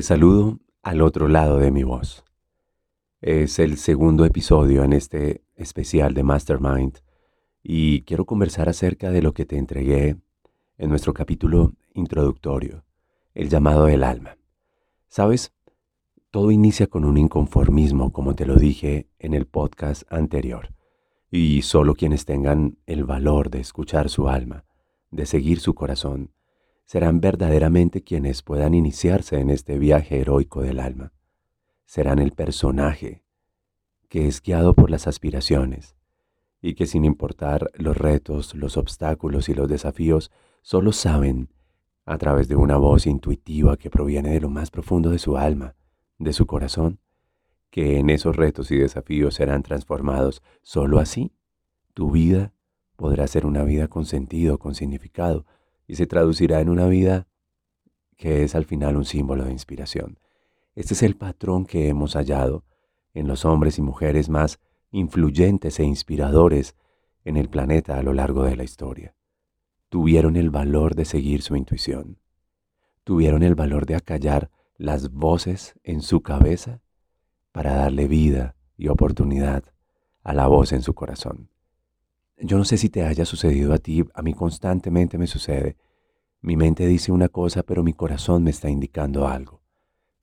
Te saludo al otro lado de mi voz. Es el segundo episodio en este especial de Mastermind y quiero conversar acerca de lo que te entregué en nuestro capítulo introductorio, el llamado del alma. Sabes, todo inicia con un inconformismo, como te lo dije en el podcast anterior, y solo quienes tengan el valor de escuchar su alma, de seguir su corazón, serán verdaderamente quienes puedan iniciarse en este viaje heroico del alma. Serán el personaje que es guiado por las aspiraciones y que sin importar los retos, los obstáculos y los desafíos, solo saben, a través de una voz intuitiva que proviene de lo más profundo de su alma, de su corazón, que en esos retos y desafíos serán transformados. Solo así, tu vida podrá ser una vida con sentido, con significado, y se traducirá en una vida que es al final un símbolo de inspiración. Este es el patrón que hemos hallado en los hombres y mujeres más influyentes e inspiradores en el planeta a lo largo de la historia. Tuvieron el valor de seguir su intuición. Tuvieron el valor de acallar las voces en su cabeza para darle vida y oportunidad a la voz en su corazón. Yo no sé si te haya sucedido a ti, a mí constantemente me sucede. Mi mente dice una cosa, pero mi corazón me está indicando algo.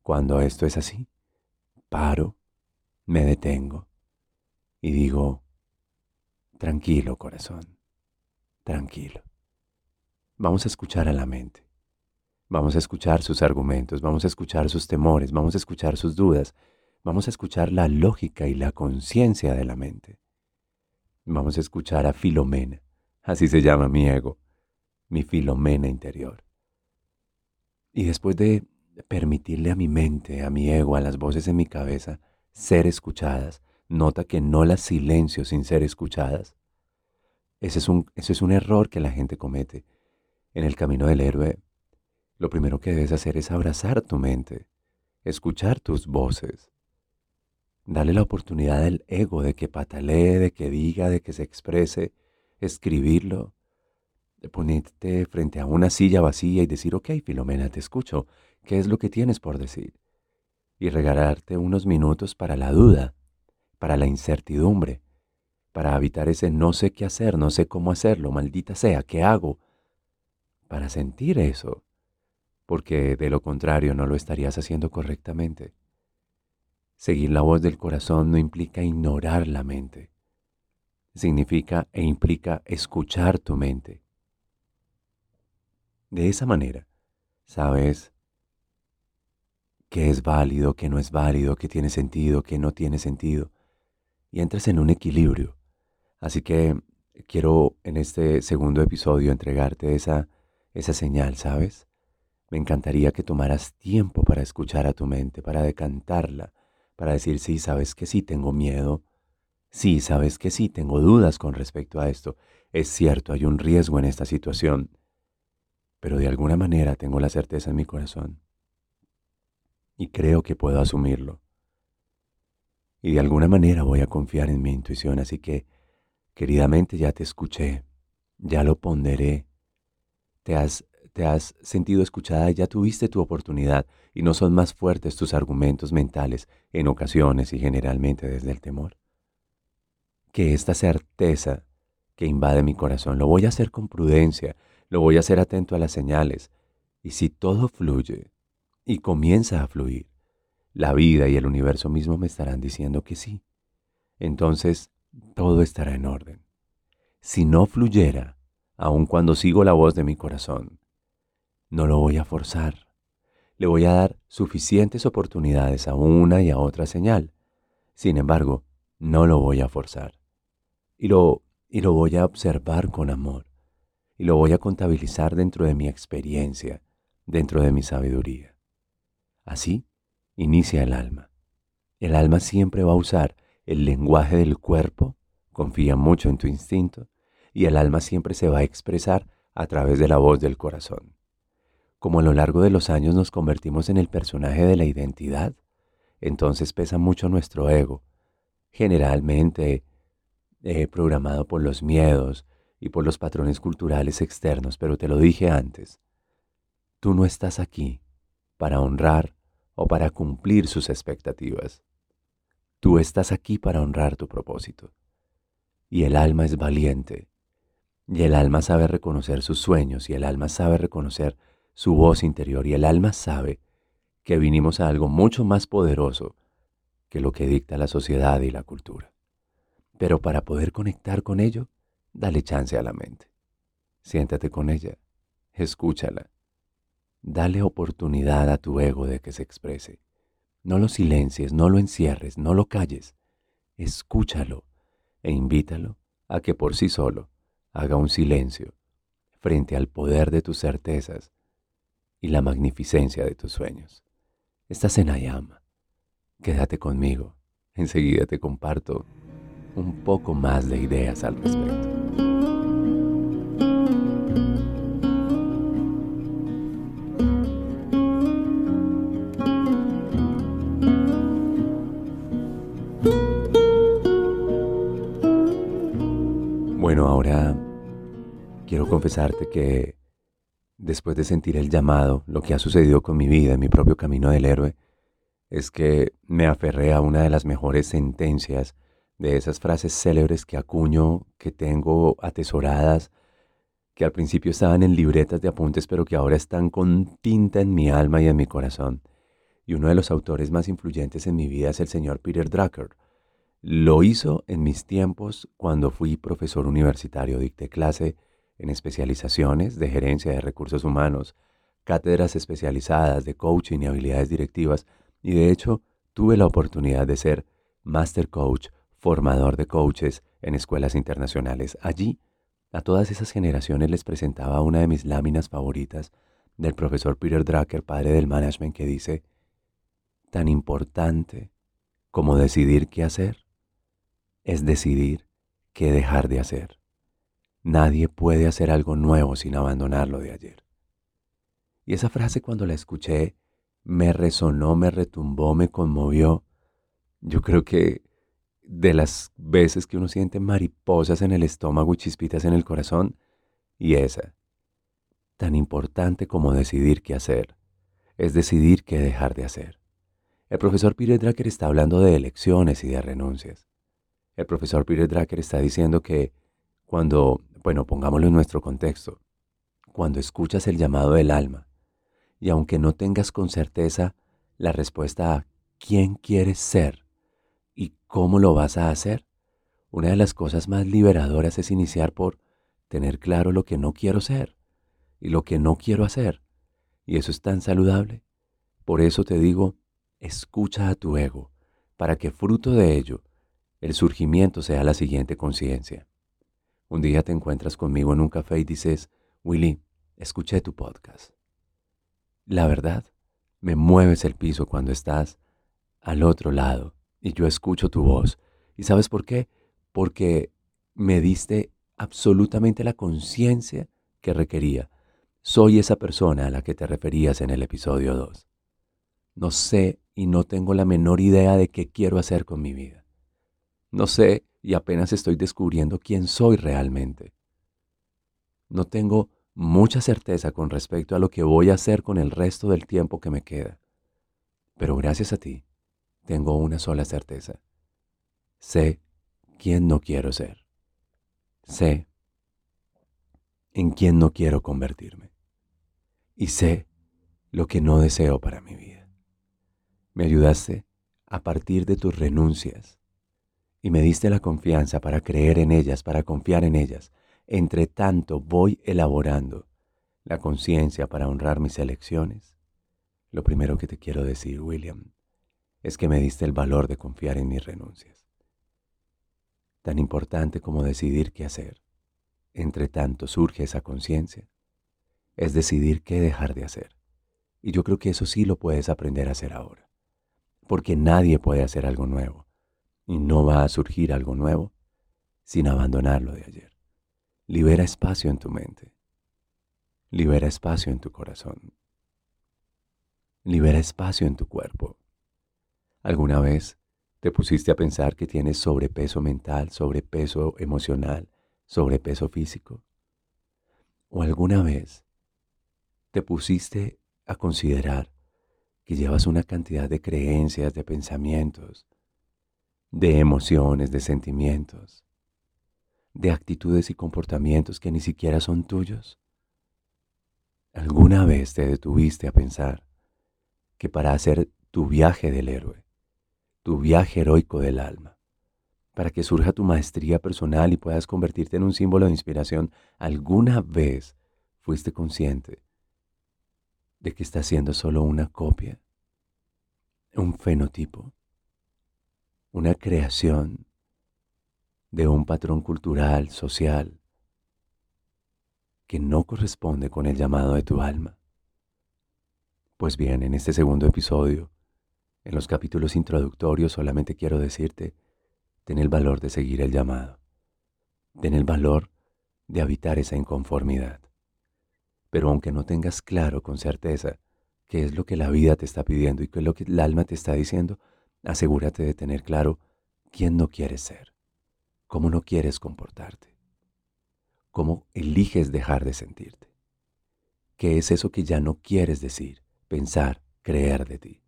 Cuando esto es así, paro, me detengo y digo, tranquilo corazón, tranquilo. Vamos a escuchar a la mente. Vamos a escuchar sus argumentos, vamos a escuchar sus temores, vamos a escuchar sus dudas, vamos a escuchar la lógica y la conciencia de la mente. Vamos a escuchar a Filomena, así se llama mi ego, mi Filomena interior. Y después de permitirle a mi mente, a mi ego, a las voces en mi cabeza ser escuchadas, nota que no las silencio sin ser escuchadas. Ese es un, es un error que la gente comete. En el camino del héroe, lo primero que debes hacer es abrazar tu mente, escuchar tus voces, Dale la oportunidad al ego de que patalee, de que diga, de que se exprese, escribirlo, de ponerte frente a una silla vacía y decir, ok, Filomena, te escucho, ¿qué es lo que tienes por decir? Y regalarte unos minutos para la duda, para la incertidumbre, para evitar ese no sé qué hacer, no sé cómo hacerlo, maldita sea, ¿qué hago? Para sentir eso, porque de lo contrario no lo estarías haciendo correctamente. Seguir la voz del corazón no implica ignorar la mente. Significa e implica escuchar tu mente. De esa manera, sabes qué es válido, qué no es válido, qué tiene sentido, qué no tiene sentido, y entras en un equilibrio. Así que quiero en este segundo episodio entregarte esa, esa señal, ¿sabes? Me encantaría que tomaras tiempo para escuchar a tu mente, para decantarla, para decir, sí, sabes que sí, tengo miedo, sí, sabes que sí, tengo dudas con respecto a esto, es cierto, hay un riesgo en esta situación, pero de alguna manera tengo la certeza en mi corazón y creo que puedo asumirlo. Y de alguna manera voy a confiar en mi intuición, así que, queridamente, ya te escuché, ya lo ponderé, te has te has sentido escuchada ya tuviste tu oportunidad y no son más fuertes tus argumentos mentales en ocasiones y generalmente desde el temor. Que esta certeza que invade mi corazón lo voy a hacer con prudencia, lo voy a hacer atento a las señales y si todo fluye y comienza a fluir, la vida y el universo mismo me estarán diciendo que sí. Entonces todo estará en orden. Si no fluyera, aun cuando sigo la voz de mi corazón, no lo voy a forzar. le voy a dar suficientes oportunidades a una y a otra señal. Sin embargo, no lo voy a forzar. Y lo, y lo voy a observar con amor. Y lo voy a contabilizar dentro de mi experiencia, dentro de mi sabiduría. Así inicia el alma. El alma siempre va a usar el lenguaje del cuerpo, confía mucho en tu instinto, y el alma siempre se va a expresar a través de la voz del corazón. Como a lo largo de los años nos convertimos en el personaje de la identidad, entonces pesa mucho nuestro ego, generalmente eh, programado por los miedos y por los patrones culturales externos, pero te lo dije antes, tú no estás aquí para honrar o para cumplir sus expectativas. Tú estás aquí para honrar tu propósito. Y el alma es valiente. Y el alma sabe reconocer sus sueños y el alma sabe reconocer su voz interior y el alma sabe que vinimos a algo mucho más poderoso que lo que dicta la sociedad y la cultura. Pero para poder conectar con ello, dale chance a la mente. Siéntate con ella, escúchala. Dale oportunidad a tu ego de que se exprese. No lo silencies, no lo encierres, no lo calles. Escúchalo e invítalo a que por sí solo haga un silencio frente al poder de tus certezas y la magnificencia de tus sueños. Estás en Ayama. Quédate conmigo. Enseguida te comparto un poco más de ideas al respecto. Bueno, ahora quiero confesarte que después de sentir el llamado, lo que ha sucedido con mi vida, en mi propio camino del héroe, es que me aferré a una de las mejores sentencias de esas frases célebres que acuño, que tengo atesoradas, que al principio estaban en libretas de apuntes, pero que ahora están con tinta en mi alma y en mi corazón. Y uno de los autores más influyentes en mi vida es el señor Peter Drucker. Lo hizo en mis tiempos cuando fui profesor universitario, dicté clase en especializaciones de gerencia de recursos humanos, cátedras especializadas de coaching y habilidades directivas, y de hecho tuve la oportunidad de ser master coach, formador de coaches en escuelas internacionales. Allí, a todas esas generaciones les presentaba una de mis láminas favoritas del profesor Peter Drucker, padre del management, que dice, tan importante como decidir qué hacer es decidir qué dejar de hacer. Nadie puede hacer algo nuevo sin abandonar lo de ayer. Y esa frase cuando la escuché me resonó, me retumbó, me conmovió. Yo creo que de las veces que uno siente mariposas en el estómago y chispitas en el corazón, y esa, tan importante como decidir qué hacer, es decidir qué dejar de hacer. El profesor Peter Drucker está hablando de elecciones y de renuncias. El profesor Peter Drucker está diciendo que cuando bueno, pongámoslo en nuestro contexto. Cuando escuchas el llamado del alma, y aunque no tengas con certeza la respuesta a quién quieres ser y cómo lo vas a hacer, una de las cosas más liberadoras es iniciar por tener claro lo que no quiero ser y lo que no quiero hacer. Y eso es tan saludable. Por eso te digo, escucha a tu ego, para que fruto de ello el surgimiento sea la siguiente conciencia. Un día te encuentras conmigo en un café y dices, Willy, escuché tu podcast. La verdad, me mueves el piso cuando estás al otro lado y yo escucho tu voz. ¿Y sabes por qué? Porque me diste absolutamente la conciencia que requería. Soy esa persona a la que te referías en el episodio 2. No sé y no tengo la menor idea de qué quiero hacer con mi vida. No sé y apenas estoy descubriendo quién soy realmente. No tengo mucha certeza con respecto a lo que voy a hacer con el resto del tiempo que me queda. Pero gracias a ti, tengo una sola certeza. Sé quién no quiero ser. Sé en quién no quiero convertirme. Y sé lo que no deseo para mi vida. Me ayudaste a partir de tus renuncias, y me diste la confianza para creer en ellas, para confiar en ellas. Entre tanto voy elaborando la conciencia para honrar mis elecciones, lo primero que te quiero decir, William, es que me diste el valor de confiar en mis renuncias. Tan importante como decidir qué hacer. Entre tanto surge esa conciencia. Es decidir qué dejar de hacer. Y yo creo que eso sí lo puedes aprender a hacer ahora. Porque nadie puede hacer algo nuevo. Y no va a surgir algo nuevo sin abandonar lo de ayer. Libera espacio en tu mente. Libera espacio en tu corazón. Libera espacio en tu cuerpo. ¿Alguna vez te pusiste a pensar que tienes sobrepeso mental, sobrepeso emocional, sobrepeso físico? ¿O alguna vez te pusiste a considerar que llevas una cantidad de creencias, de pensamientos, de emociones, de sentimientos, de actitudes y comportamientos que ni siquiera son tuyos? ¿Alguna vez te detuviste a pensar que para hacer tu viaje del héroe, tu viaje heroico del alma, para que surja tu maestría personal y puedas convertirte en un símbolo de inspiración, alguna vez fuiste consciente de que estás siendo solo una copia, un fenotipo, una creación de un patrón cultural, social, que no corresponde con el llamado de tu alma. Pues bien, en este segundo episodio, en los capítulos introductorios solamente quiero decirte, ten el valor de seguir el llamado, ten el valor de habitar esa inconformidad. Pero aunque no tengas claro con certeza qué es lo que la vida te está pidiendo y qué es lo que el alma te está diciendo, asegúrate de tener claro quién no quieres ser, cómo no quieres comportarte cómo eliges dejar de sentirte. ¿Qué es eso que ya no quieres decir, pensar, creer de ti?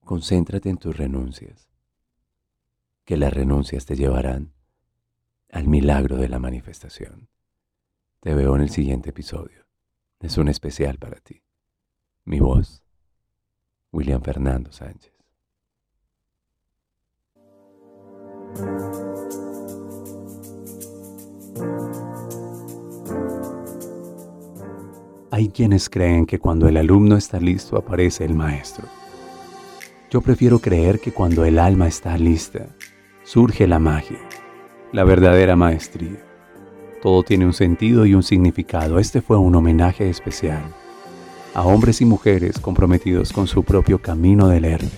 Concéntrate en tus renuncias, que las renuncias te llevarán al milagro de la manifestación. Te veo en el siguiente episodio. Es un especial para ti. Mi voz, William Fernando Sánchez. Hay quienes creen que cuando el alumno está listo aparece el maestro. Yo prefiero creer que cuando el alma está lista, surge la magia, la verdadera maestría. Todo tiene un sentido y un significado. Este fue un homenaje especial a hombres y mujeres comprometidos con su propio camino del héroe.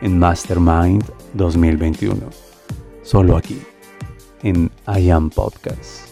En Mastermind 2021. Solo aquí, en I Am Podcast.